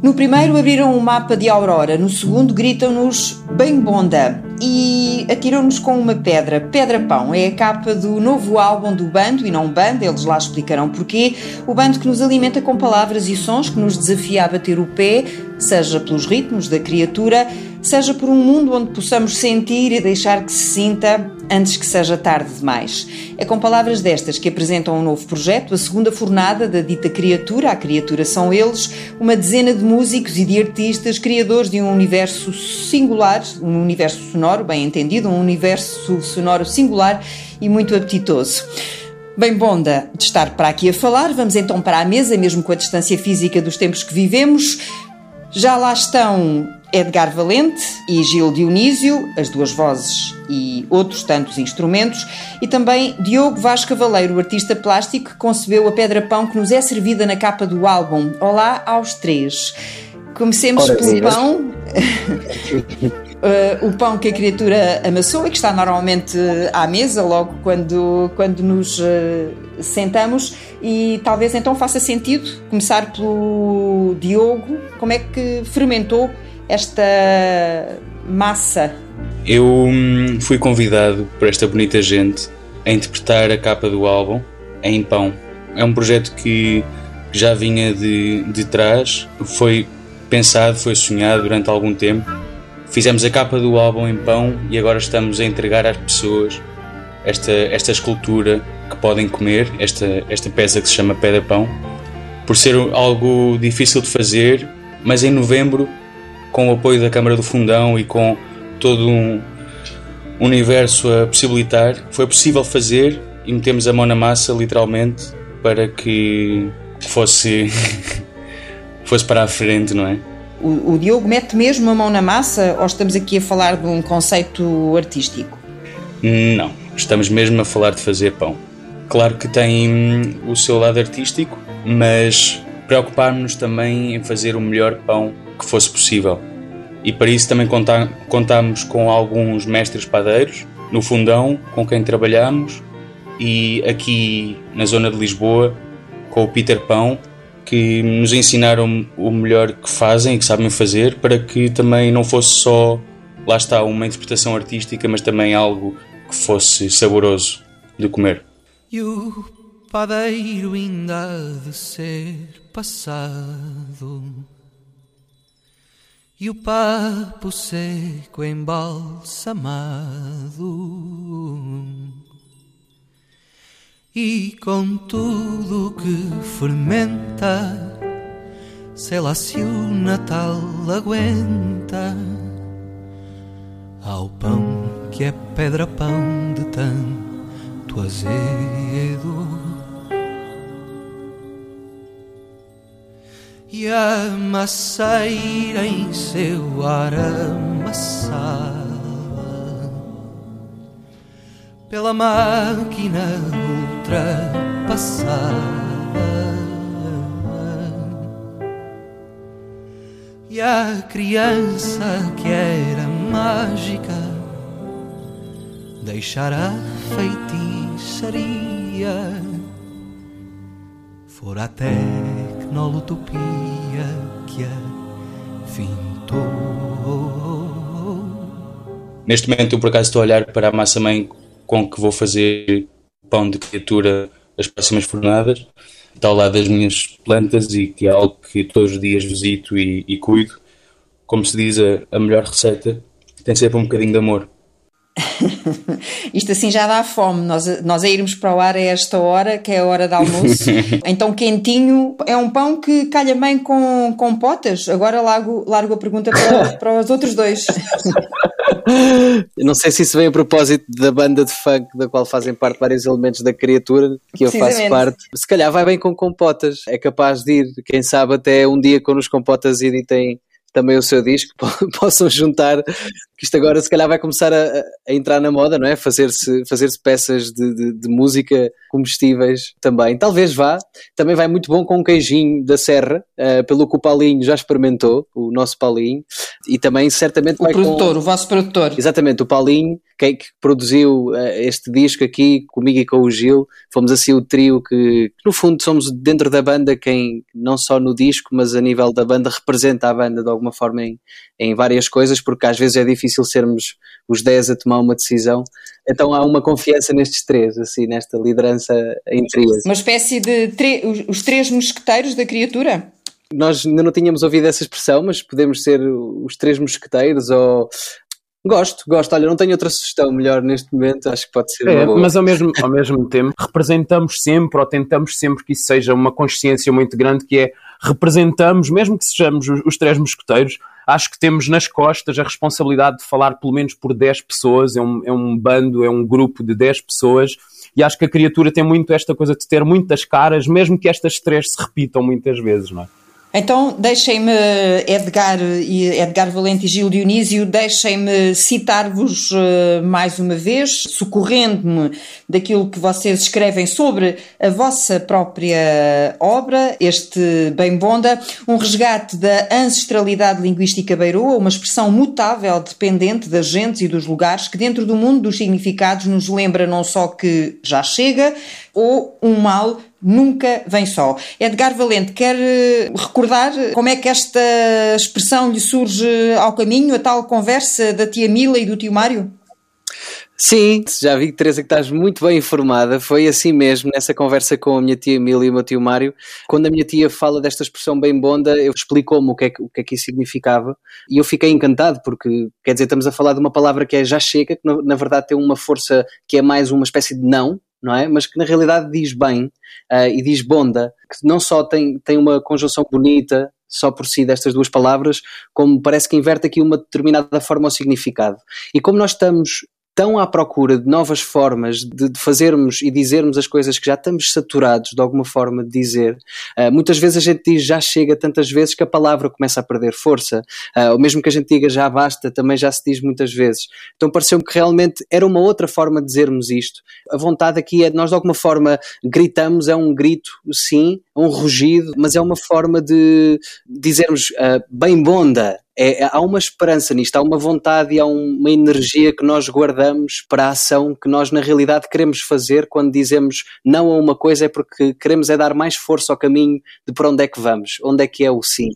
No primeiro abriram um mapa de Aurora, no segundo gritam-nos bem bonda e atiram-nos com uma pedra. Pedra Pão é a capa do novo álbum do bando e não banda, eles lá explicarão porquê. O bando que nos alimenta com palavras e sons, que nos desafia a bater o pé, seja pelos ritmos da criatura, seja por um mundo onde possamos sentir e deixar que se sinta antes que seja tarde demais. É com palavras destas que apresentam um novo projeto, a segunda fornada da dita criatura. A criatura são eles, uma dezena de músicos e de artistas, criadores de um universo singular, um universo sonoro, bem entendido, um universo sonoro singular e muito apetitoso. Bem, Bonda, de estar para aqui a falar, vamos então para a mesa, mesmo com a distância física dos tempos que vivemos. Já lá estão Edgar Valente e Gil Dionísio, as duas vozes e outros tantos instrumentos, e também Diogo Vaz Cavaleiro, artista plástico que concebeu a pedra-pão que nos é servida na capa do álbum. Olá aos três. Comecemos Ora, pelo pão. Uh, o pão que a criatura amassou e que está normalmente à mesa logo quando, quando nos uh, sentamos e talvez então faça sentido começar pelo Diogo, como é que fermentou esta massa? Eu hum, fui convidado por esta bonita gente a interpretar a capa do álbum em pão. É um projeto que já vinha de, de trás, foi pensado, foi sonhado durante algum tempo. Fizemos a capa do álbum em pão e agora estamos a entregar às pessoas esta, esta escultura que podem comer, esta, esta peça que se chama de Pão. Por ser algo difícil de fazer, mas em novembro com o apoio da Câmara do Fundão e com todo um universo a possibilitar, foi possível fazer e metemos a mão na massa, literalmente, para que fosse, fosse para a frente, não é? O, o Diogo mete mesmo a mão na massa ou estamos aqui a falar de um conceito artístico? Não, estamos mesmo a falar de fazer pão. Claro que tem hum, o seu lado artístico, mas preocupar-nos também em fazer o melhor pão que fosse possível. E para isso também conta contamos com alguns mestres padeiros no Fundão com quem trabalhamos e aqui na zona de Lisboa com o Peter Pão que nos ensinaram o melhor que fazem e que sabem fazer para que também não fosse só, lá está, uma interpretação artística, mas também algo que fosse saboroso de comer. E o padeiro ainda de ser passado e o papo seco embalsamado. E com tudo que fermenta, sei lá se o Natal aguenta. Ao pão que é pedra-pão de tanto azedo. E a maceira em seu ar amassada pela máquina ultrapassada e a criança que era mágica deixará feitiçaria fora até tecnolotopia que. Neste momento, eu por acaso estou a olhar para a massa-mãe com que vou fazer pão de criatura as próximas fornadas. Está ao lado das minhas plantas e que é algo que todos os dias visito e, e cuido. Como se diz, a, a melhor receita tem sempre um bocadinho de amor. Isto assim já dá fome, nós, nós a irmos para o ar a esta hora, que é a hora de almoço. então, quentinho, é um pão que calha bem com, com potas. Agora largo, largo a pergunta para, para os outros dois. Não sei se isso vem a propósito da banda de funk da qual fazem parte vários elementos da criatura, que eu faço parte. Se calhar vai bem com compotas, é capaz de ir, quem sabe, até um dia quando os compotas editem também o seu disco, possam juntar, que isto agora se calhar vai começar a, a entrar na moda, não é? Fazer-se fazer peças de, de, de, música comestíveis também. Talvez vá, também vai muito bom com um queijinho da serra, uh, pelo que o Paulinho já experimentou, o nosso Paulinho, e também certamente o produtor, com... o vosso produtor. Exatamente, o Paulinho, quem que produziu uh, este disco aqui comigo e com o Gil, fomos assim o trio que, no fundo, somos dentro da banda quem, não só no disco, mas a nível da banda, representa a banda de alguma forma em, em várias coisas, porque às vezes é difícil sermos os 10 a tomar uma decisão. Então há uma confiança nestes três, assim, nesta liderança entre eles. Uma espécie de os três mosqueteiros da criatura? Nós ainda não tínhamos ouvido essa expressão, mas podemos ser os três mosqueteiros ou Gosto, gosto. Olha, não tenho outra sugestão melhor neste momento, acho que pode ser. É, mas ao mesmo, ao mesmo tempo representamos sempre ou tentamos sempre que isso seja uma consciência muito grande que é representamos, mesmo que sejamos os, os três mosqueteiros, acho que temos nas costas a responsabilidade de falar pelo menos por 10 pessoas, é um, é um bando, é um grupo de 10 pessoas, e acho que a criatura tem muito esta coisa de ter muitas caras, mesmo que estas três se repitam muitas vezes, não é? Então, deixem-me, Edgar, Edgar Valente e Gil Dionísio, deixem-me citar-vos uh, mais uma vez, socorrendo-me daquilo que vocês escrevem sobre a vossa própria obra, este Bem Bonda, um resgate da ancestralidade linguística beiroa, uma expressão mutável, dependente das gentes e dos lugares, que dentro do mundo dos significados nos lembra não só que já chega, ou um mal nunca vem só. Edgar Valente, quer eh, recordar como é que esta expressão lhe surge ao caminho, a tal conversa da tia Mila e do tio Mário? Sim, já vi, Teresa, que estás muito bem informada. Foi assim mesmo, nessa conversa com a minha tia Mila e o meu tio Mário. Quando a minha tia fala desta expressão bem bonda, eu explicou-me o que, é que, o que é que isso significava e eu fiquei encantado, porque, quer dizer, estamos a falar de uma palavra que é já chega, que na, na verdade tem uma força que é mais uma espécie de não, não é? Mas que na realidade diz bem uh, e diz bonda, que não só tem, tem uma conjunção bonita só por si destas duas palavras, como parece que inverte aqui uma determinada forma o significado. E como nós estamos tão à procura de novas formas de, de, fazermos e dizermos as coisas que já estamos saturados de alguma forma de dizer. Uh, muitas vezes a gente diz já chega tantas vezes que a palavra começa a perder força, uh, ou mesmo que a gente diga já basta, também já se diz muitas vezes. Então pareceu-me que realmente era uma outra forma de dizermos isto. A vontade aqui é nós de alguma forma gritamos, é um grito, sim, é um rugido, mas é uma forma de dizermos uh, bem bonda, é, há uma esperança nisto, há uma vontade e há uma energia que nós guardamos para a ação que nós na realidade queremos fazer quando dizemos não a uma coisa é porque queremos é dar mais força ao caminho de para onde é que vamos, onde é que é o sim.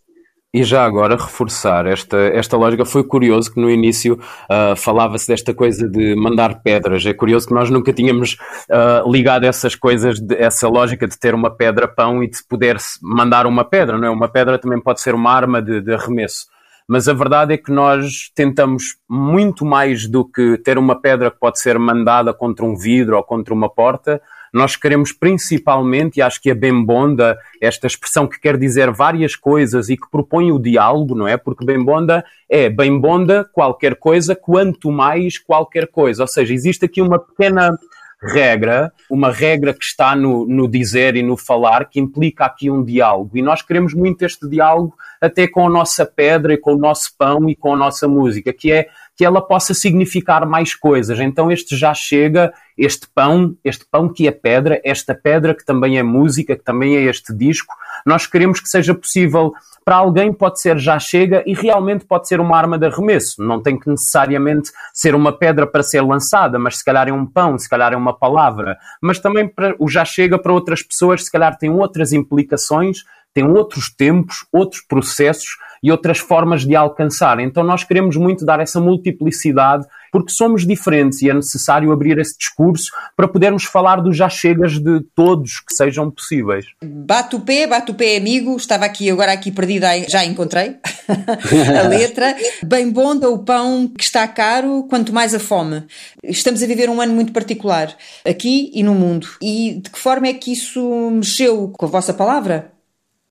E já agora reforçar esta, esta lógica, foi curioso que no início uh, falava-se desta coisa de mandar pedras. É curioso que nós nunca tínhamos uh, ligado essas coisas, de, essa lógica de ter uma pedra pão e de poder mandar uma pedra, não é? Uma pedra também pode ser uma arma de, de arremesso mas a verdade é que nós tentamos muito mais do que ter uma pedra que pode ser mandada contra um vidro ou contra uma porta, nós queremos principalmente, e acho que a Bembonda, esta expressão que quer dizer várias coisas e que propõe o diálogo, não é? Porque Bembonda é Bembonda qualquer coisa, quanto mais qualquer coisa. Ou seja, existe aqui uma pequena regra, uma regra que está no, no dizer e no falar, que implica aqui um diálogo. E nós queremos muito este diálogo até com a nossa pedra e com o nosso pão e com a nossa música, que é que ela possa significar mais coisas. Então este já chega, este pão, este pão que é pedra, esta pedra que também é música, que também é este disco, nós queremos que seja possível para alguém pode ser já chega e realmente pode ser uma arma de arremesso. Não tem que necessariamente ser uma pedra para ser lançada, mas se calhar é um pão, se calhar é uma palavra. Mas também para, o já chega para outras pessoas, se calhar tem outras implicações, tem outros tempos, outros processos e outras formas de alcançar. Então nós queremos muito dar essa multiplicidade porque somos diferentes e é necessário abrir esse discurso para podermos falar dos já chegas de todos que sejam possíveis. Bate o pé, bate o pé amigo, estava aqui agora aqui perdida, já encontrei a letra. Bem bom o pão que está caro, quanto mais a fome. Estamos a viver um ano muito particular, aqui e no mundo. E de que forma é que isso mexeu com a vossa palavra?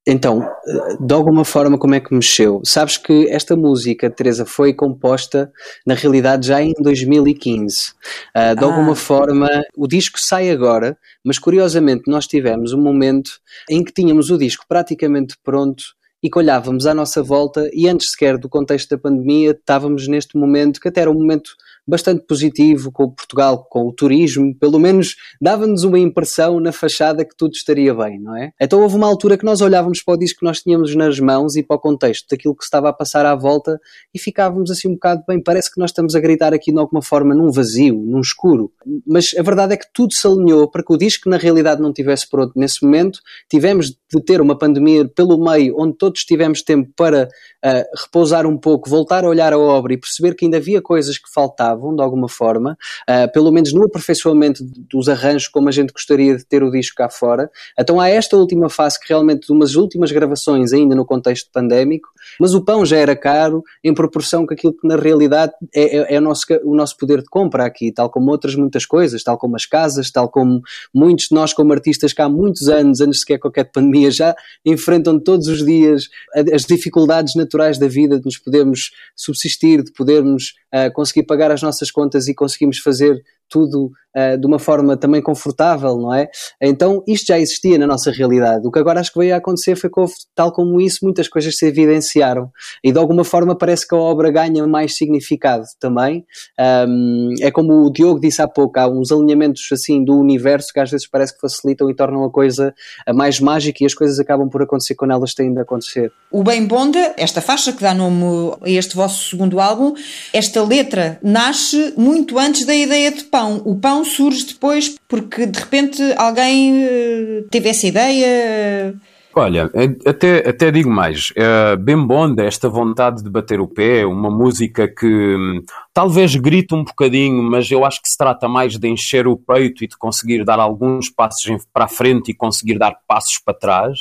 Então, de alguma forma, como é que mexeu? Sabes que esta música, Teresa, foi composta na realidade já em 2015. Uh, ah, de ah. alguma forma, o disco sai agora, mas curiosamente nós tivemos um momento em que tínhamos o disco praticamente pronto e que olhávamos à nossa volta e antes sequer do contexto da pandemia estávamos neste momento que até era um momento bastante positivo com o Portugal, com o turismo, pelo menos dava-nos uma impressão na fachada que tudo estaria bem, não é? Então houve uma altura que nós olhávamos para o disco que nós tínhamos nas mãos e para o contexto daquilo que estava a passar à volta e ficávamos assim um bocado bem, parece que nós estamos a gritar aqui de alguma forma num vazio, num escuro. Mas a verdade é que tudo se alinhou para que o disco na realidade não tivesse pronto nesse momento, tivemos de ter uma pandemia pelo meio onde todos tivemos tempo para uh, repousar um pouco, voltar a olhar a obra e perceber que ainda havia coisas que faltavam de alguma forma, uh, pelo menos no aperfeiçoamento dos arranjos como a gente gostaria de ter o disco cá fora. Então há esta última fase que realmente, de umas últimas gravações ainda no contexto pandémico, mas o pão já era caro em proporção com aquilo que na realidade é, é, é o, nosso, o nosso poder de compra aqui, tal como outras muitas coisas, tal como as casas, tal como muitos de nós como artistas que há muitos anos, antes sequer qualquer pandemia, já enfrentam todos os dias as dificuldades naturais da vida de nos podermos subsistir, de podermos uh, conseguir pagar as nossas contas e conseguimos fazer tudo uh, de uma forma também confortável, não é? Então isto já existia na nossa realidade. O que agora acho que veio a acontecer foi que, tal como isso, muitas coisas se evidenciaram e de alguma forma parece que a obra ganha mais significado também. Um, é como o Diogo disse há pouco, há uns alinhamentos assim do universo que às vezes parece que facilitam e tornam a coisa mais mágica e as coisas acabam por acontecer quando elas têm de acontecer. O Bem Bonda, esta faixa que dá nome a este vosso segundo álbum, esta letra nasce muito antes da ideia de pão. O pão surge depois porque de repente alguém eh, teve essa ideia. Olha, até, até digo mais, é bem bonda esta vontade de bater o pé, uma música que hum, talvez grite um bocadinho, mas eu acho que se trata mais de encher o peito e de conseguir dar alguns passos para a frente e conseguir dar passos para trás.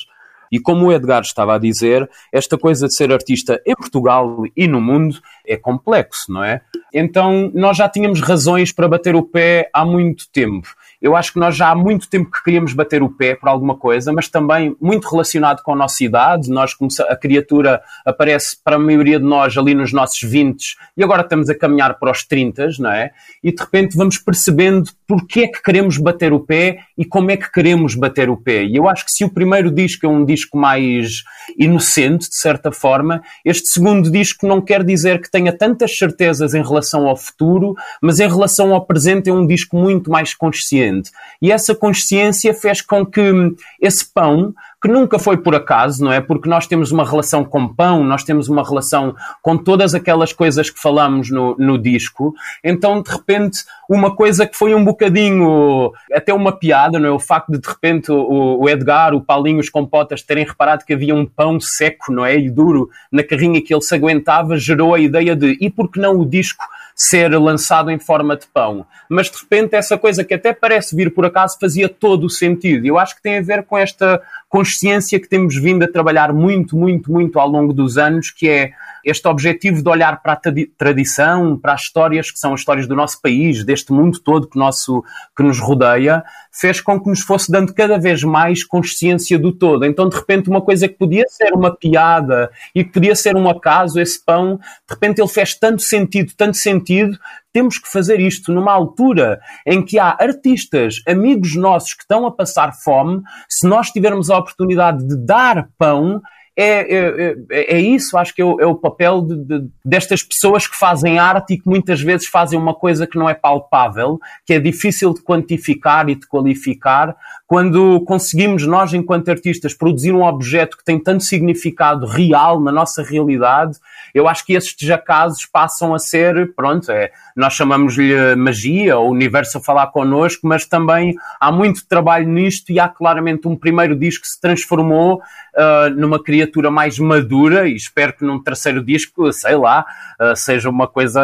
E como o Edgar estava a dizer, esta coisa de ser artista em Portugal e no mundo é complexo, não é? Então nós já tínhamos razões para bater o pé há muito tempo. Eu acho que nós já há muito tempo que queríamos bater o pé por alguma coisa, mas também muito relacionado com a nossa idade. Nós a criatura aparece para a maioria de nós ali nos nossos 20 e agora estamos a caminhar para os 30, não é? E de repente vamos percebendo porque é que queremos bater o pé e como é que queremos bater o pé. E eu acho que se o primeiro disco é um disco mais inocente, de certa forma, este segundo disco não quer dizer que tenha tantas certezas em relação ao futuro, mas em relação ao presente é um disco muito mais consciente. E essa consciência fez com que esse pão, que nunca foi por acaso, não é? Porque nós temos uma relação com pão, nós temos uma relação com todas aquelas coisas que falamos no, no disco. Então, de repente, uma coisa que foi um bocadinho, até uma piada, não é? O facto de, de repente, o, o Edgar, o Paulinho, os compotas terem reparado que havia um pão seco, não é? E duro na carrinha que ele se aguentava, gerou a ideia de, e por que não o disco ser lançado em forma de pão. Mas de repente essa coisa que até parece vir por acaso fazia todo o sentido. Eu acho que tem a ver com esta consciência que temos vindo a trabalhar muito, muito, muito ao longo dos anos, que é este objetivo de olhar para a tradição, para as histórias que são as histórias do nosso país, deste mundo todo que, nosso, que nos rodeia, fez com que nos fosse dando cada vez mais consciência do todo. Então, de repente, uma coisa que podia ser uma piada e que podia ser um acaso, esse pão, de repente ele fez tanto sentido, tanto sentido, temos que fazer isto numa altura em que há artistas, amigos nossos que estão a passar fome. Se nós tivermos a oportunidade de dar pão, é, é, é, é, isso, acho que é o, é o papel de, de, destas pessoas que fazem arte e que muitas vezes fazem uma coisa que não é palpável, que é difícil de quantificar e de qualificar, quando conseguimos nós, enquanto artistas, produzir um objeto que tem tanto significado real na nossa realidade, eu acho que esses acasos passam a ser, pronto, é, nós chamamos-lhe magia, o universo a falar connosco, mas também há muito trabalho nisto e há claramente um primeiro disco que se transformou uh, numa criatura mais madura e espero que num terceiro disco, sei lá, uh, seja uma coisa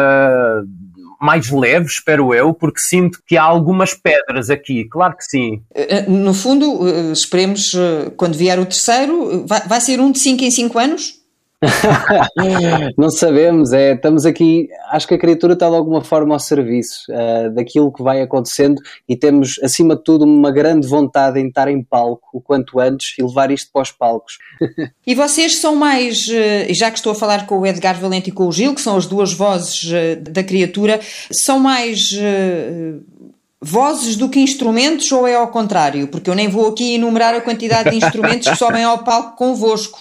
mais leve, espero eu, porque sinto que há algumas pedras aqui, claro que sim. Eh, eh, no fundo, eh, esperemos, quando vier o terceiro, vai, ser um de 5 em 5 anos? não sabemos, é, estamos aqui, acho que a criatura está de alguma forma ao serviço uh, daquilo que vai acontecendo e temos, acima de tudo, uma grande vontade em estar em palco o quanto antes e levar isto para os palcos. e vocês são mais, uh, já que estou a falar com o Edgar Valente e com o Gil, que são as duas vozes uh, da criatura, são mais vozes do que instrumentos ou é ao contrário? Porque eu nem vou aqui enumerar a quantidade de instrumentos que sobem ao palco convosco.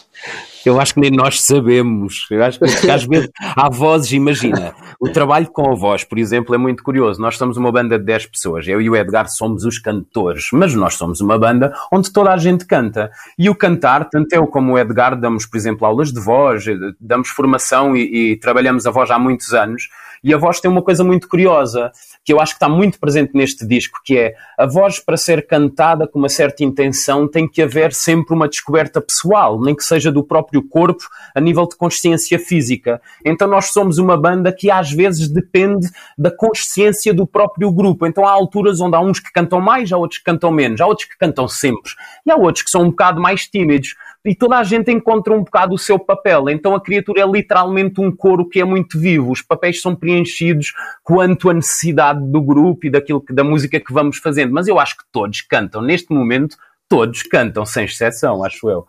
Eu acho que nem nós sabemos. Eu acho que às vezes há vozes, imagina. O trabalho com a voz, por exemplo, é muito curioso. Nós somos uma banda de 10 pessoas. Eu e o Edgar somos os cantores, mas nós somos uma banda onde toda a gente canta. E o cantar, tanto eu como o Edgar, damos, por exemplo, aulas de voz, damos formação e, e trabalhamos a voz há muitos anos. E a voz tem uma coisa muito curiosa, que eu acho que está muito presente neste disco, que é a voz para ser cantada com uma certa intenção tem que haver sempre uma descoberta pessoal, nem que seja do próprio corpo, a nível de consciência física. Então nós somos uma banda que às vezes depende da consciência do próprio grupo. Então há alturas onde há uns que cantam mais, há outros que cantam menos, há outros que cantam sempre, e há outros que são um bocado mais tímidos e toda a gente encontra um bocado o seu papel. Então a criatura é literalmente um coro que é muito vivo. Os papéis são preenchidos quanto à necessidade do grupo e daquilo que, da música que vamos fazendo. Mas eu acho que todos cantam. Neste momento, todos cantam, sem exceção, acho eu.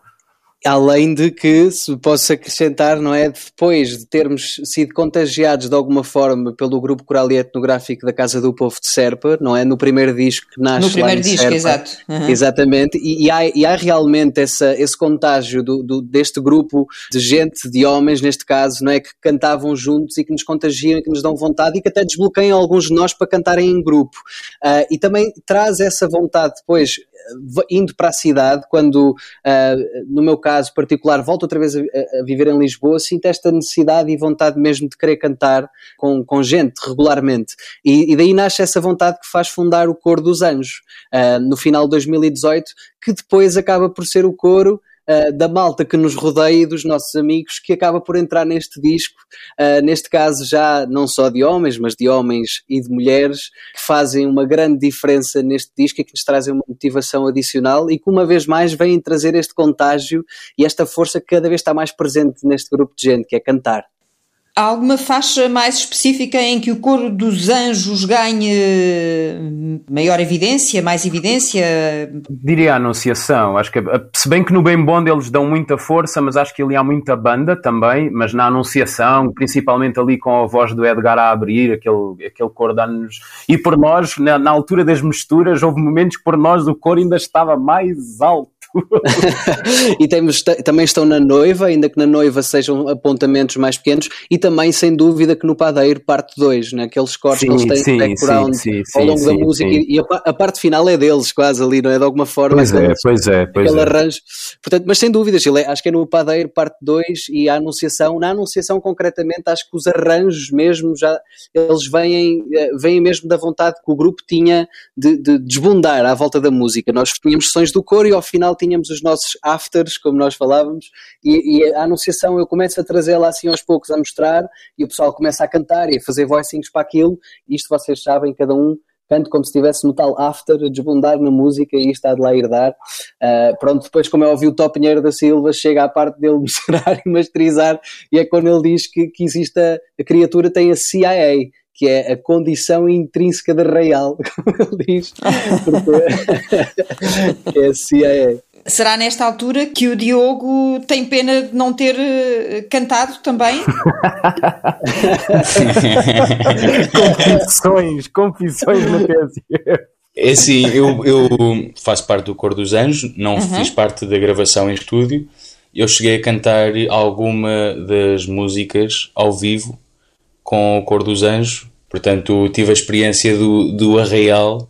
Além de que, se posso acrescentar, não é? Depois de termos sido contagiados de alguma forma pelo grupo coral e etnográfico da Casa do Povo de Serpa, não é? No primeiro disco que nasce No primeiro disco, Serpa, exato. Uhum. Exatamente. E, e, há, e, há, realmente essa, esse contágio do, do, deste grupo de gente, de homens, neste caso, não é? Que cantavam juntos e que nos contagiam e que nos dão vontade e que até desbloqueiam alguns de nós para cantarem em grupo. Uh, e também traz essa vontade depois indo para a cidade, quando, uh, no meu caso particular, volto outra vez a, a, viver em Lisboa, sinto esta necessidade e vontade mesmo de querer cantar com, com gente regularmente. E, e daí nasce essa vontade que faz fundar o Coro dos Anjos, uh, no final de 2018, que depois acaba por ser o coro uh, da malta que nos rodeia e dos nossos amigos que acaba por entrar neste disco, uh, neste caso já não só de homens, mas de homens e de mulheres, que fazem uma grande diferença neste disco e que nos trazem uma motivação adicional e que uma vez mais vêm trazer este contágio e esta força que cada vez está mais presente neste grupo de gente, que é cantar. Há alguma faixa mais específica em que o coro dos anjos ganhe maior evidência, mais evidência? Diria a Anunciação. Acho que, se bem que no Bem Bond eles dão muita força, mas acho que ali há muita banda também. Mas na Anunciação, principalmente ali com a voz do Edgar a abrir, aquele, aquele coro dá-nos. E por nós, na, na altura das misturas, houve momentos que por nós o coro ainda estava mais alto. e temos, também estão na noiva, ainda que na noiva sejam apontamentos mais pequenos, e também, sem dúvida, que no Padeiro, parte 2, naqueles né? cortes sim, que eles têm sim, background sim, sim, ao longo da música, e a, a, parte final é deles, quase ali, não é? De alguma forma. Pois é, pois é. Pois aquele é. arranjo. Portanto, mas sem dúvidas, é, acho que é no Padeiro, parte 2, e a Anunciação, na Anunciação concretamente, acho que os arranjos mesmo já, eles vêm, eh, vêm mesmo da vontade que o grupo tinha de, de desbundar à volta da música. Nós tínhamos sessões do coro e ao final tínhamos os nossos afters, como nós falávamos, e, e a anunciação eu começo a trazê-la assim aos poucos, a mostrar, e o pessoal começa a cantar e a fazer voicings para aquilo, isto vocês sabem, cada um canto como se estivesse no tal after, a desbundar na música e isto há de lá ir dar. Uh, pronto, depois como eu ouvi o Top Pinheiro da Silva, chega à parte dele misturar e masterizar, e é quando ele diz que, que existe a, a criatura tem a CIA, que é a condição intrínseca da real, como ele diz, porque é a CIA. Será nesta altura que o Diogo tem pena de não ter uh, cantado também? confissões, confissões no É assim, eu, eu, faço parte do Cor dos Anjos, não uhum. fiz parte da gravação em estúdio. Eu cheguei a cantar alguma das músicas ao vivo com o Cor dos Anjos, portanto tive a experiência do, do Arraial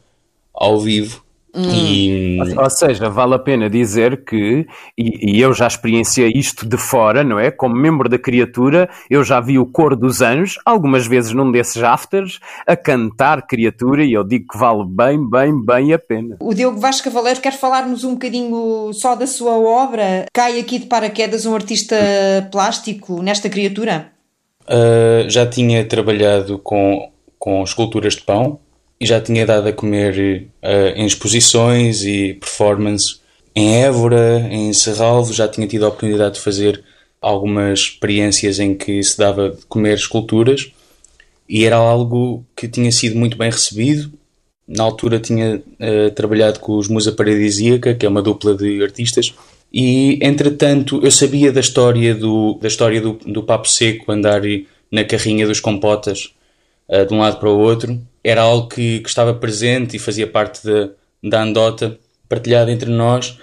ao vivo. Hum. E... Ou seja, vale a pena dizer que, e, e, eu já experienciei isto de fora, não é? Como membro da criatura, eu já vi o cor dos anjos, algumas vezes num desses afters, a cantar criatura, e eu digo que vale bem, bem, bem a pena. O Diogo Vasco Cavaleiro quer falar-nos um bocadinho só da sua obra. Cai aqui de paraquedas um artista plástico nesta criatura? Uh, já tinha trabalhado com, com esculturas de pão e já tinha dado a comer uh, em exposições e performances em Évora, em Serralvo, já tinha tido a oportunidade de fazer algumas experiências em que se dava de comer esculturas. E era algo que tinha sido muito bem recebido. Na altura tinha uh, trabalhado com os Musa Paradisíaca, que é uma dupla de artistas, e, entretanto, eu sabia da história do, da história do, do Papo Seco andar na carrinha dos compotas uh, de um lado para o outro. Era algo que, que estava presente e fazia parte de, da andota partilhada entre nós.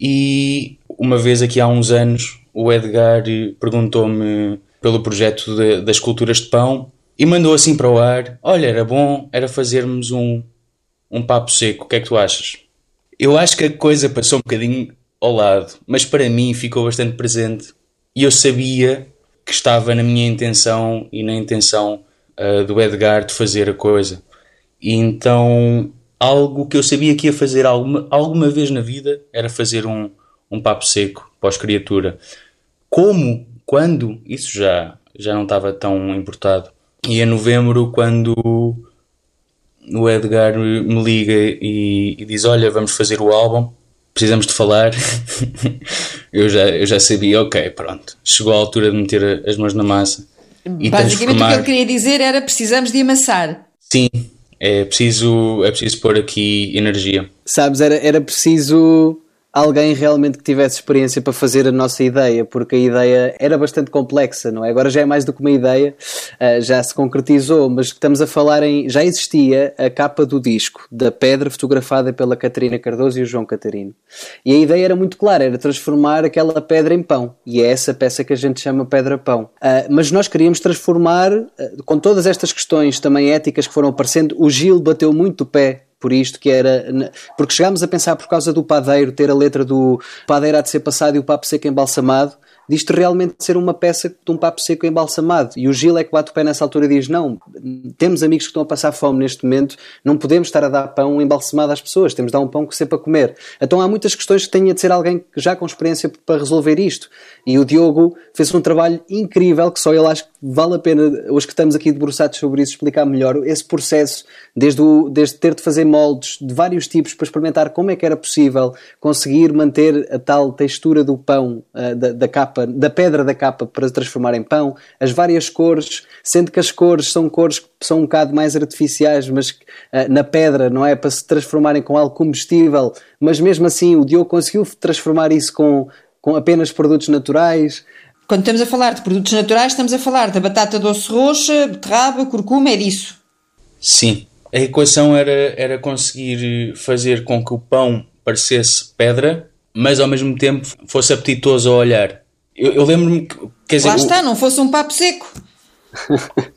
E uma vez aqui há uns anos, o Edgar perguntou-me pelo projeto de, das culturas de pão e mandou assim para o ar: Olha, era bom, era fazermos um, um papo seco, o que é que tu achas? Eu acho que a coisa passou um bocadinho ao lado, mas para mim ficou bastante presente e eu sabia que estava na minha intenção e na intenção uh, do Edgar de fazer a coisa. E então, algo que eu sabia que ia fazer alguma, alguma vez na vida era fazer um, um papo seco pós-criatura. Como, quando, isso já, já não estava tão importado. E em novembro, quando o Edgar me liga e, e diz: Olha, vamos fazer o álbum, precisamos de falar. eu, já, eu já sabia, ok, pronto, chegou a altura de meter as mãos na massa. E Basicamente transformar... o que ele queria dizer era precisamos de amassar. Sim, é preciso, é preciso pôr aqui energia. Sabes, era, era preciso alguém realmente que tivesse experiência para fazer a nossa ideia, porque a ideia era bastante complexa, não é? Agora já é mais do que uma ideia, uh, já se concretizou, mas estamos a falar em. Já existia a capa do disco, da pedra fotografada pela Catarina Cardoso e o João Catarino. E a ideia era muito clara, era transformar aquela pedra em pão. E é essa peça que a gente chama pedra-pão. Uh, mas nós queríamos transformar, uh, com todas estas questões também éticas que foram aparecendo, o Gil bateu muito o pé por isto que era. Porque chegámos a pensar por causa do padeiro, ter a letra do padeiro há de ser passado e o papo seco embalsamado, disto realmente ser uma peça de um papo seco embalsamado. E o Gil é que bate o pé nessa altura e diz: Não, temos amigos que estão a passar fome neste momento, não podemos estar a dar pão embalsamado às pessoas, temos de dar um pão que seja para comer. Então há muitas questões que tenha de ser alguém já com experiência para resolver isto. E o Diogo fez um trabalho incrível que só ele acho que vale a pena, hoje que estamos aqui debruçados sobre isso, explicar melhor esse processo, desde, o, desde ter de fazer moldes de vários tipos para experimentar como é que era possível conseguir manter a tal textura do pão, uh, da, da, capa, da pedra da capa para transformar em pão, as várias cores, sendo que as cores são cores que são um bocado mais artificiais, mas uh, na pedra, não é? Para se transformarem com algo comestível, mas mesmo assim o Diogo conseguiu transformar isso com, com apenas produtos naturais. Quando estamos a falar de produtos naturais, estamos a falar da batata doce roxa, beterraba, curcuma, é disso? Sim. A equação era, era conseguir fazer com que o pão parecesse pedra, mas ao mesmo tempo fosse apetitoso ao olhar. Eu, eu lembro-me que. Quer dizer, Lá está, o... não fosse um papo seco.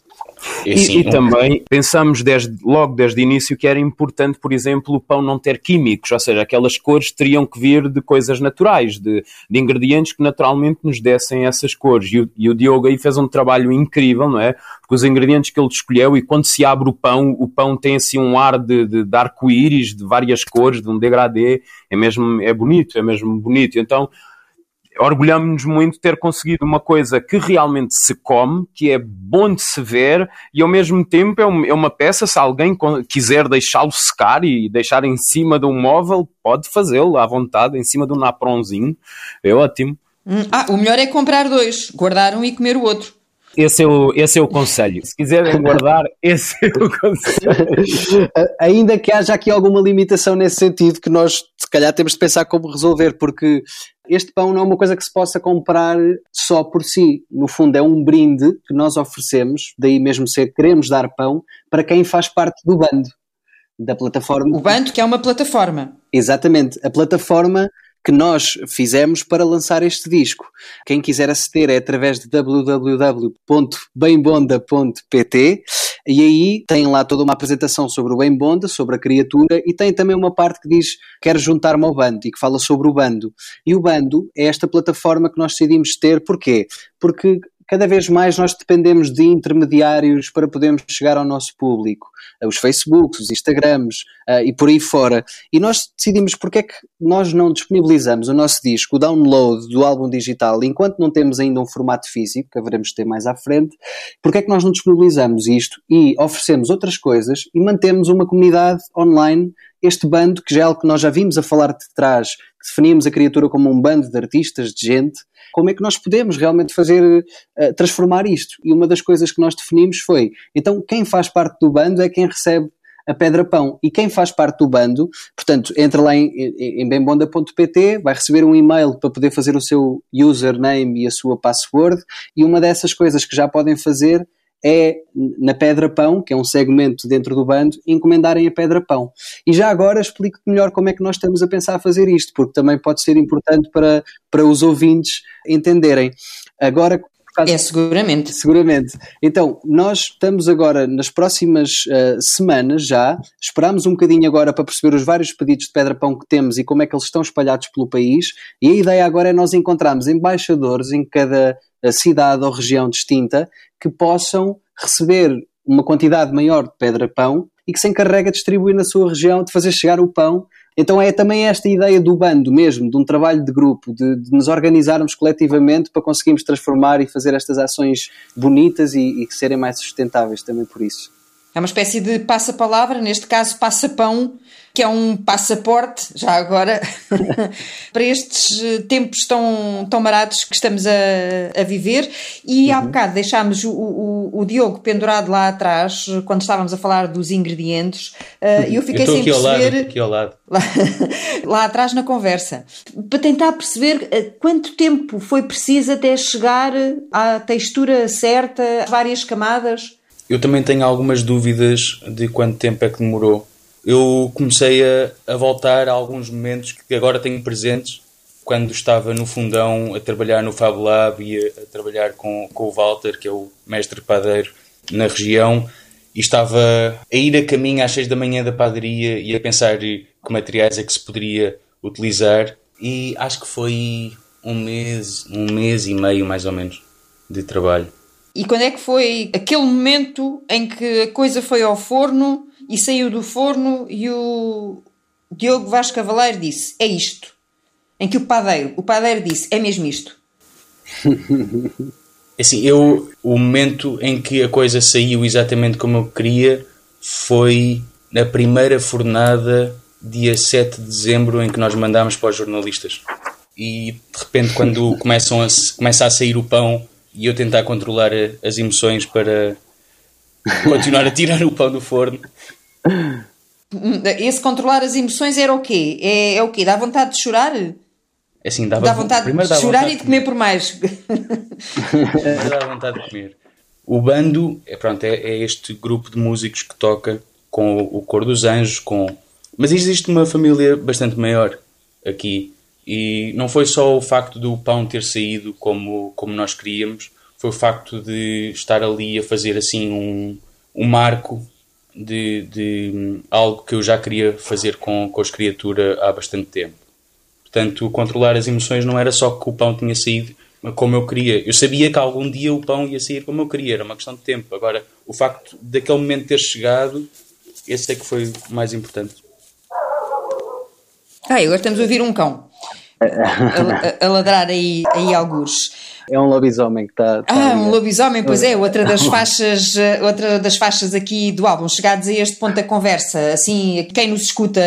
E, e, e também pensamos desde, logo desde o início que era importante, por exemplo, o pão não ter químicos, ou seja, aquelas cores teriam que vir de coisas naturais, de, de ingredientes que naturalmente nos dessem essas cores. E o, e o Diogo aí fez um trabalho incrível, não é? Porque os ingredientes que ele escolheu, e quando se abre o pão, o pão tem assim um ar de, de, de arco-íris, de várias cores, de um degradê, é mesmo, é bonito, é mesmo bonito. Então, orgulhamos-nos muito de ter conseguido uma coisa que realmente se come, que é bom de se ver e ao mesmo tempo é, é uma peça, se alguém quiser deixá-lo secar e deixar em cima de um móvel, pode fazê-lo à vontade, em cima de um napronzinho, é ótimo. Hum, ah, o melhor é comprar dois, guardar um e comer o outro. Esse é o, esse é o conselho. Se quiserem guardar, esse é o conselho. Ainda que haja aqui alguma limitação nesse sentido, que nós se calhar temos de pensar como resolver, porque este pão não é uma coisa que se possa comprar só por si. No fundo, é um brinde que nós oferecemos, daí mesmo ser queremos dar pão, para quem faz parte do bando, da plataforma. O bando, que é uma plataforma. Exatamente. A plataforma que nós fizemos para lançar este disco. Quem quiser aceder é através de www.bembonda.pt e aí tem lá toda uma apresentação sobre o Bembonda, sobre a criatura e tem também uma parte que diz quer juntar-me ao bando e que fala sobre o bando. E o bando é esta plataforma que nós decidimos ter, porquê? Porque cada vez mais nós dependemos de intermediários para podermos chegar ao nosso público. Os Facebooks, os Instagrams uh, e por aí fora. E nós decidimos porque é que nós não disponibilizamos o nosso disco, o download do álbum digital, enquanto não temos ainda um formato físico, que haveremos de ter mais à frente, porque é que nós não disponibilizamos isto e oferecemos outras coisas e mantemos uma comunidade online este bando, que já é algo que nós já vimos a falar de trás, definimos a criatura como um bando de artistas, de gente, como é que nós podemos realmente fazer, uh, transformar isto? E uma das coisas que nós definimos foi, então quem faz parte do bando é quem recebe a pedra pão. E quem faz parte do bando, portanto, entra lá em, em bembonda.pt, vai receber um e-mail para poder fazer o seu username e a sua password, e uma dessas coisas que já podem fazer é na Pedra Pão, que é um segmento dentro do bando, encomendarem a Pedra Pão. E já agora explico melhor como é que nós estamos a pensar fazer isto, porque também pode ser importante para, para os ouvintes entenderem. Agora, é, seguramente. Seguramente. Então, nós estamos agora, nas próximas uh, semanas já, esperamos um bocadinho agora para perceber os vários pedidos de pedra-pão que temos e como é que eles estão espalhados pelo país. E a ideia agora é nós encontrarmos embaixadores em cada eh, cidade ou região distinta que possam receber uma quantidade maior de pedra-pão e que se encarrega de distribuir na sua região, de fazer chegar o pão então é também esta ideia do bando mesmo, de um trabalho de grupo, de, de nos organizarmos coletivamente para conseguirmos transformar e fazer estas ações bonitas e, e serem mais sustentáveis também por isso. É uma espécie de passa-palavra, neste caso passa-pão, que é um passaporte, já agora, para estes eh, tempos tão, tão marados que estamos a, a viver. E uhum. há bocado deixámos o, o, o, Diogo pendurado lá atrás, quando estávamos a falar dos ingredientes, uh, e eu fiquei eu sem aqui perceber. Ao lado, aqui ao lado. Lá, lá atrás na conversa, para tentar perceber eh, quanto tempo foi preciso até chegar à textura certa, várias camadas. Eu também tenho algumas dúvidas de quanto tempo é que demorou eu comecei a, a voltar a alguns momentos que agora tenho presentes quando estava no fundão a trabalhar no Fab Lab e a, a, trabalhar com, com o Walter, que é o mestre padeiro na região, e estava a ir a caminho às seis da manhã da padaria e a pensar que materiais é que se poderia utilizar. E acho que foi um mês, um mês e meio mais ou menos de trabalho. E quando é que foi aquele momento em que a coisa foi ao forno e saiu do forno e o Diogo Vasco Cavaleiro disse: É isto. Em que o padeiro, o padeiro disse: É mesmo isto. assim, eu, o momento em que a coisa saiu exatamente como eu queria foi na primeira fornada, dia 7 de dezembro, em que nós mandámos para os jornalistas. E de repente, quando começam a, começa a sair o pão e eu tentar controlar as emoções para continuar a tirar o pão do forno, esse controlar as emoções era o quê? É, é o quê? Dá vontade de chorar? É assim, dava dá vontade de chorar vontade e de comer por mais. Dá vontade de comer. O bando é, pronto, é, é, este grupo de músicos que toca com o Cor dos Anjos, com... mas existe uma família bastante maior aqui. E não foi só o facto do pão ter saído como, como nós queríamos, foi o facto de estar ali a fazer assim um, um marco de, de algo que eu já queria fazer com, com as criaturas há bastante tempo. Portanto, controlar as emoções não era só que o pão tinha saído como eu queria. Eu sabia que algum dia o pão ia sair como eu queria, era uma questão de tempo. Agora, o facto daquele momento ter chegado, esse é que foi o mais importante. Ah, agora estamos a ouvir um cão a, a, a ladrar aí, aí alguns. É um lobisomem que está. Tá ah, um lobisomem, pois é, outra das faixas, outra das faixas aqui do álbum. Chegados a este ponto da conversa, assim, quem nos escuta,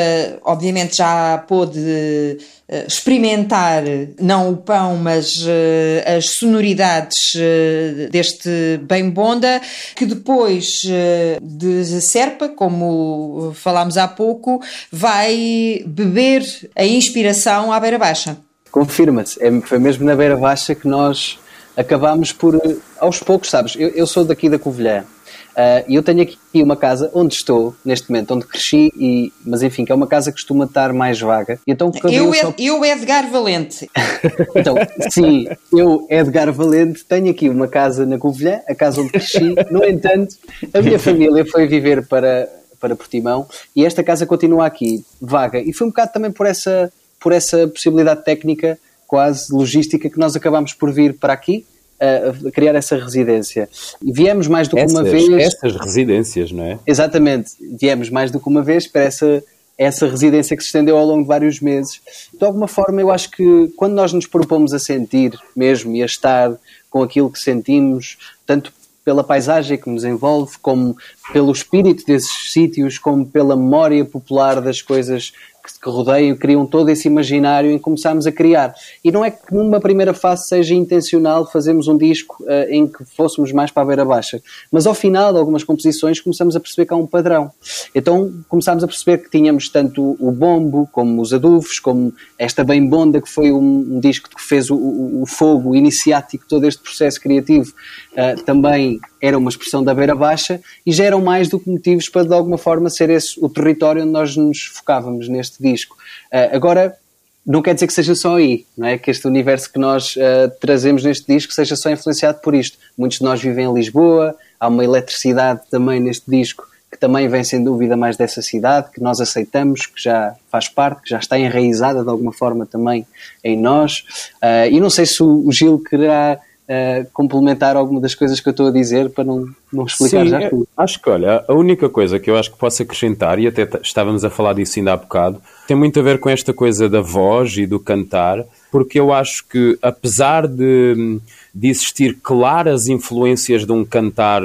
obviamente já pôde eh, experimentar não o pão, mas uh, as sonoridades uh, deste bem bonda, que depois uh, de Serpa, como falámos há pouco, vai beber a inspiração à beira baixa. Confirma-se, é, foi mesmo na Beira Baixa que nós acabámos por, eh, aos poucos, sabes, eu, eu sou daqui da Covilhã uh, e eu tenho aqui uma casa onde estou, neste momento, onde cresci, e, mas enfim, que é uma casa que costuma estar mais vaga. Então, eu, só... eu, Edgar Valente. então, sim, eu, Edgar Valente, tenho aqui uma casa na Covilhã, a casa onde cresci, no entanto, a minha família foi viver para, para Portimão e esta casa continua aqui, vaga, e foi um bocado também por essa por essa possibilidade técnica, quase logística, que nós acabamos por vir para aqui, a criar essa residência. E viemos mais do que essas, uma vez. Essas residências, não é? Exatamente. Viemos mais do que uma vez para essa, essa residência que se estendeu ao longo de vários meses. De alguma forma, eu acho que quando nós nos propomos a sentir mesmo e a estar com aquilo que sentimos, tanto pela paisagem que nos envolve, como pelo espírito desses sítios, como pela memória popular das coisas que rodeiam, criam todo esse imaginário em que começámos a criar. E não é que numa primeira fase seja intencional fazermos um disco uh, em que fôssemos mais para a beira baixa, mas ao final de algumas composições começamos a perceber que há um padrão. Então começámos a perceber que tínhamos tanto o bombo, como os adufos, como esta bem bonda que foi um, um disco que fez o, o, o, fogo iniciático, todo este processo criativo, uh, também era uma expressão da beira baixa e já eram mais do que motivos para de alguma forma ser esse o território onde nós nos focávamos neste disco. Uh, agora, não quer dizer que seja só aí, não é? Que este universo que nós uh, trazemos neste disco seja só influenciado por isto. Muitos de nós vivem em Lisboa, há uma eletricidade também neste disco que também vem sem dúvida mais dessa cidade, que nós aceitamos, que já faz parte, que já está enraizada de alguma forma também em nós. Uh, e não sei se o Gil quererá uh, complementar alguma das coisas que eu estou a dizer para não, não explicar Sim, já tudo. Acho que, olha, a única coisa que eu acho que posso acrescentar, e até estávamos a falar disso ainda há bocado, tem muito a ver com esta coisa da voz e do cantar, porque eu acho que, apesar de, de existir claras influências de um cantar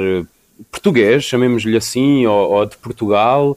português, chamemos-lhe assim, ou, ou, de Portugal.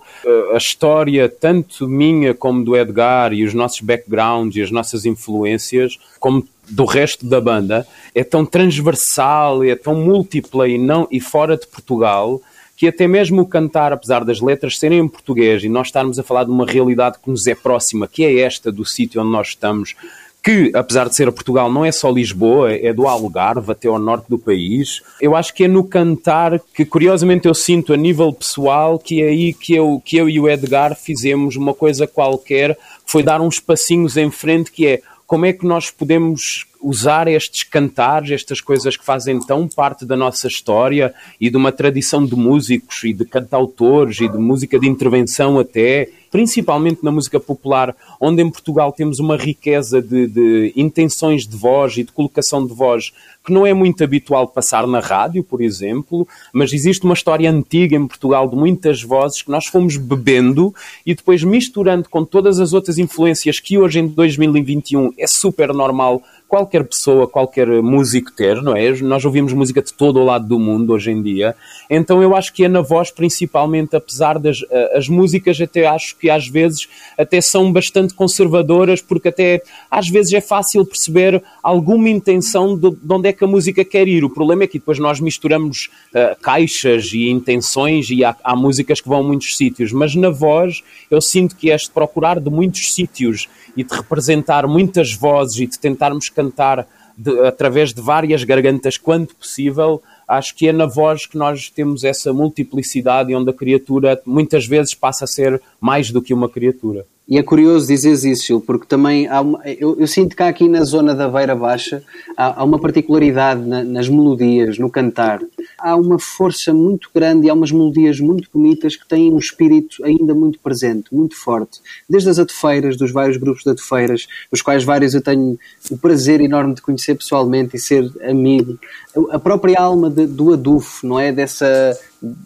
A história, tanto minha como do Edgar, e os nossos backgrounds e as nossas influências, como do resto da banda, é tão transversal, é tão múltipla e, não, e fora de Portugal, que até mesmo o cantar, apesar das letras serem em português e nós estarmos a falar de uma realidade que nos é próxima, que é esta do sítio onde nós estamos, que, apesar de ser a Portugal, não é só Lisboa, é do Algarve até ao norte do país. Eu acho que é no cantar que, curiosamente, eu sinto a nível pessoal que é aí que eu, que eu e o Edgar fizemos uma coisa qualquer, foi dar uns passinhos em frente, que é como é que nós podemos usar estes cantares, estas coisas que fazem tão parte da nossa história e de uma tradição de músicos e de cantautores e de música de intervenção até, principalmente na música popular, onde em Portugal temos uma riqueza de, de intenções de voz e de colocação de voz que não é muito habitual passar na rádio, por exemplo, mas existe uma história antiga em Portugal de muitas vozes que nós fomos bebendo e depois misturando com todas as outras influências que hoje em 2021 é super normal qualquer pessoa, qualquer músico ter, não é? Nós ouvimos música de todo o lado do mundo hoje em dia, então eu acho que é na voz principalmente, apesar das eh, as músicas até acho que às vezes até são bastante conservadoras, porque até às vezes é fácil perceber alguma intenção de, de onde é que a música quer ir. O problema é que depois nós misturamos uh, caixas e intenções e há, há músicas que vão a muitos sítios, mas na voz eu sinto que este procurar de muitos sítios e de representar muitas vozes e de tentarmos cantar de, através de várias gargantas quando possível, acho que é na voz que nós temos essa multiplicidade onde a criatura muitas vezes passa a ser mais do que uma criatura. E é curioso dizeres isso, porque também uma, eu, eu, sinto que há aqui na zona da Beira Baixa há, há uma particularidade na, nas melodias, no cantar. Há uma força muito grande e há umas melodias muito bonitas que têm um espírito ainda muito presente, muito forte. Desde as atofeiras, dos vários grupos de atofeiras, dos quais vários eu tenho o prazer enorme de conhecer pessoalmente e ser amigo. A própria alma de, do adufo, não é? Dessa.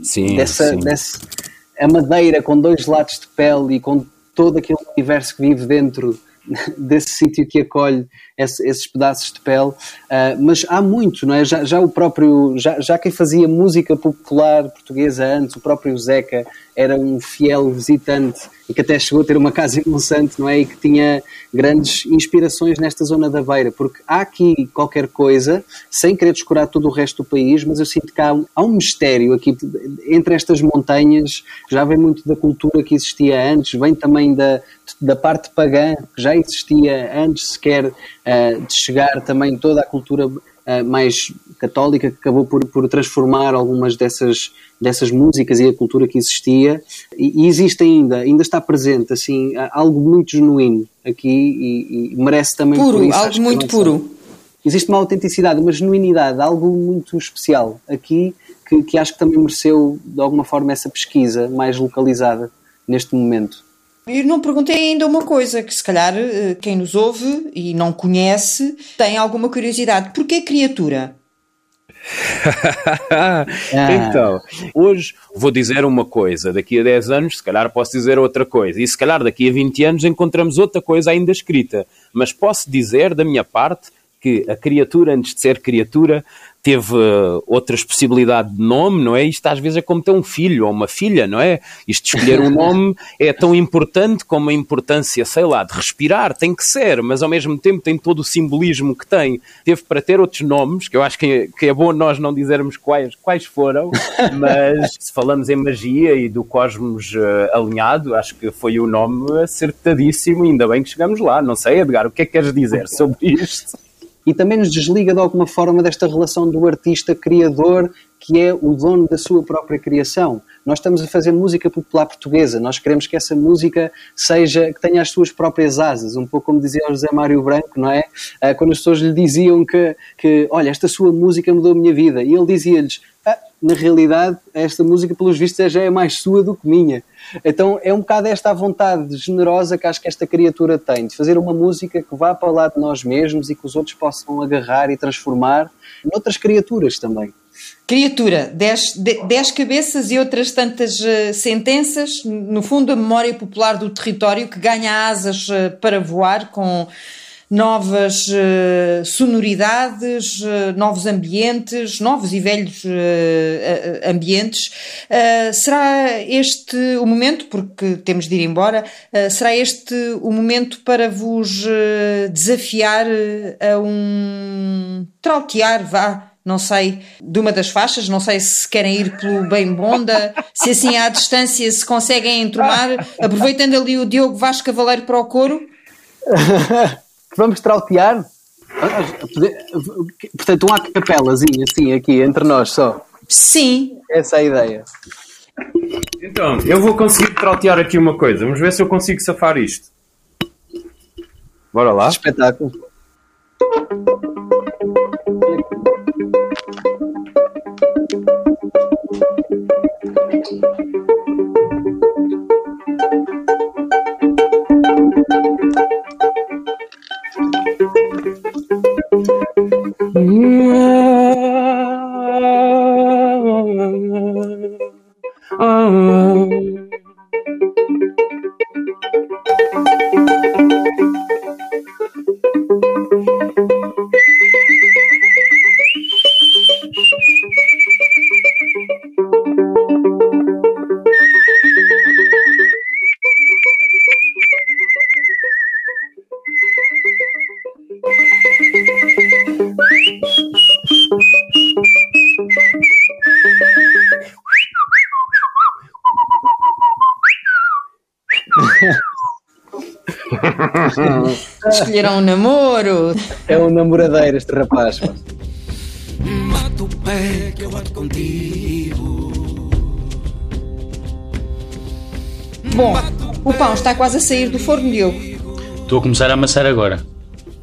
Sim, dessa, sim. dessa a madeira com dois lados de pele e com todo aquele universo que vive dentro desse sítio que acolhe esse, esses pedaços de pele, uh, mas há muito, não é? Já, já o próprio, já, já quem fazia música popular portuguesa antes, o próprio Zeca era um fiel visitante e que até chegou a ter uma casa em Monsanto, não é? E que tinha grandes inspirações nesta zona da Beira, porque há aqui qualquer coisa, sem querer descurar todo o resto do país, mas eu sinto que há, há um mistério aqui entre estas montanhas, já vem muito da cultura que existia antes, vem também da, da parte pagã, que já existia antes sequer uh, de chegar também toda a cultura uh, mais católica, que acabou por, por transformar algumas dessas dessas músicas e a cultura que existia e, e existe ainda, ainda está presente assim algo muito genuíno aqui e, e merece também puro, isso, algo muito puro. Existe uma autenticidade, uma genuinidade, algo muito especial aqui que, que acho que também mereceu de alguma forma essa pesquisa mais localizada neste momento. E não perguntei ainda uma coisa que se calhar eh, quem nos ouve e não conhece tem alguma curiosidade. Porquê criatura? ah. Então, hoje vou dizer uma coisa, daqui a 10 anos, se calhar posso dizer outra coisa, e se calhar daqui a 20 anos encontramos outra coisa ainda escrita. Mas posso dizer, da minha parte, que a criatura, antes de ser criatura, teve uh, outras possibilidades de nome, não é? Isto às vezes é como ter um filho ou uma filha, não é? Isto de escolher um nome é tão importante como a importância, sei lá, de respirar, tem que ser, mas ao mesmo tempo tem todo o simbolismo que tem. Teve para ter outros nomes, que eu acho que é, que é bom nós não dizermos quais, quais foram, mas se falamos em magia e do cosmos uh, alinhado, acho que foi o nome acertadíssimo, ainda bem que chegamos lá. Não sei, Edgar, o que é que queres dizer sobre isto? E também nos desliga de alguma forma desta relação do artista-criador que é o dono da sua própria criação. Nós estamos a fazer música popular portuguesa, nós queremos que essa música seja, que tenha as suas próprias asas, um pouco como dizia o José Mário Branco, não é? Ah, quando as pessoas lhe diziam que, que olha, esta sua música mudou a minha vida, e ele dizia-lhes, ah, na realidade, esta música, pelos vistos, já é mais sua do que minha. Então é um bocado esta vontade generosa que acho que esta criatura tem, de fazer uma música que vá para lá de nós mesmos e que os outros possam agarrar e transformar noutras criaturas também. Criatura, dez, dez cabeças e outras tantas uh, sentenças, no fundo a memória popular do território que ganha asas uh, para voar com novas uh, sonoridades, uh, novos ambientes, novos e velhos uh, ambientes. será este o momento, porque temos de ir embora, será este o momento para vos desafiar a um trautear, vá, não sei, de uma das faixas, não sei se querem ir pelo bem bonda, se assim à distância se conseguem entromar, aproveitando ali o Diogo Vasco Cavaleiro para o coro. vamos trautear. Portanto, um acapelazinho assim aqui entre nós só. Sim. Essa é a ideia. Então, eu vou conseguir trautear aqui uma coisa. Vamos ver se eu consigo safar isto. Bora lá. Espetáculo. Oh. Escolheram um namoro. É um namoradeiro este rapaz. Mata o pé que eu bato contigo. Bom, o pão está quase a sair do forno, Diogo. Estou a começar a amassar agora.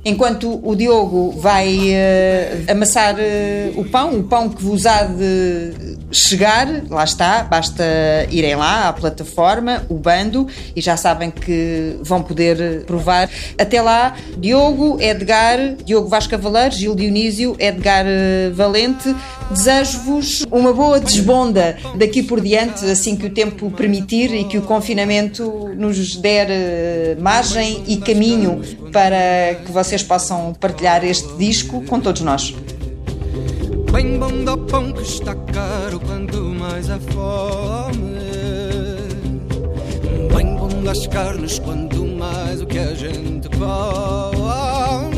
Enquanto o Diogo vai uh, amassar uh, o pão, o pão que vos há de chegar, lá está, basta irem lá à plataforma, o bando, e já sabem que vão poder provar. Até lá, Diogo, Edgar, Diogo Vasco Cavaleiros, Gil Dionísio, Edgar eh, Valente, desejo-vos uma boa desbonda daqui por diante, assim que o tempo permitir e que o confinamento nos der margem e caminho para que vocês possam partilhar este disco com todos nós. Bem bom do pão que está caro quanto mais a fome. Bem bom das carnes quanto mais o que a gente come.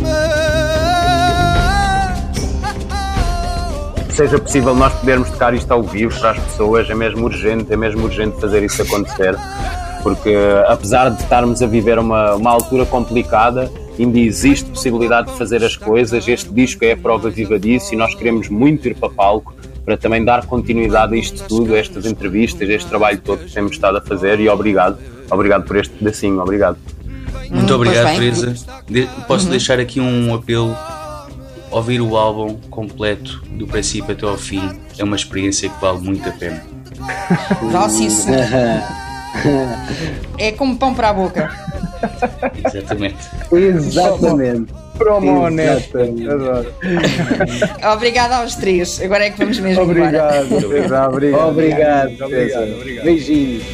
Seja possível nós podermos tocar isto ao vivo para as pessoas, é mesmo urgente, é mesmo urgente fazer isso acontecer, porque apesar de estarmos a viver uma, uma altura complicada, ainda existe possibilidade de fazer as coisas. Este disco é a prova viva disso e nós queremos muito ir para palco para também dar continuidade a isto tudo, a estas entrevistas, a este trabalho todo que temos estado a fazer e obrigado, obrigado por este pedacinho, obrigado. Muito hum, obrigado, Teresa. De posso uhum. deixar aqui um apelo. Ouvir o álbum completo, do princípio até ao fim, é uma experiência que vale muito a pena. Sim, É como pão para a boca. Exatamente. Exatamente. Promo Obrigada aos três. Agora é que vamos mesmo obrigado, embora. Obrigado. Obrigado. Obrigado. Beijinhos.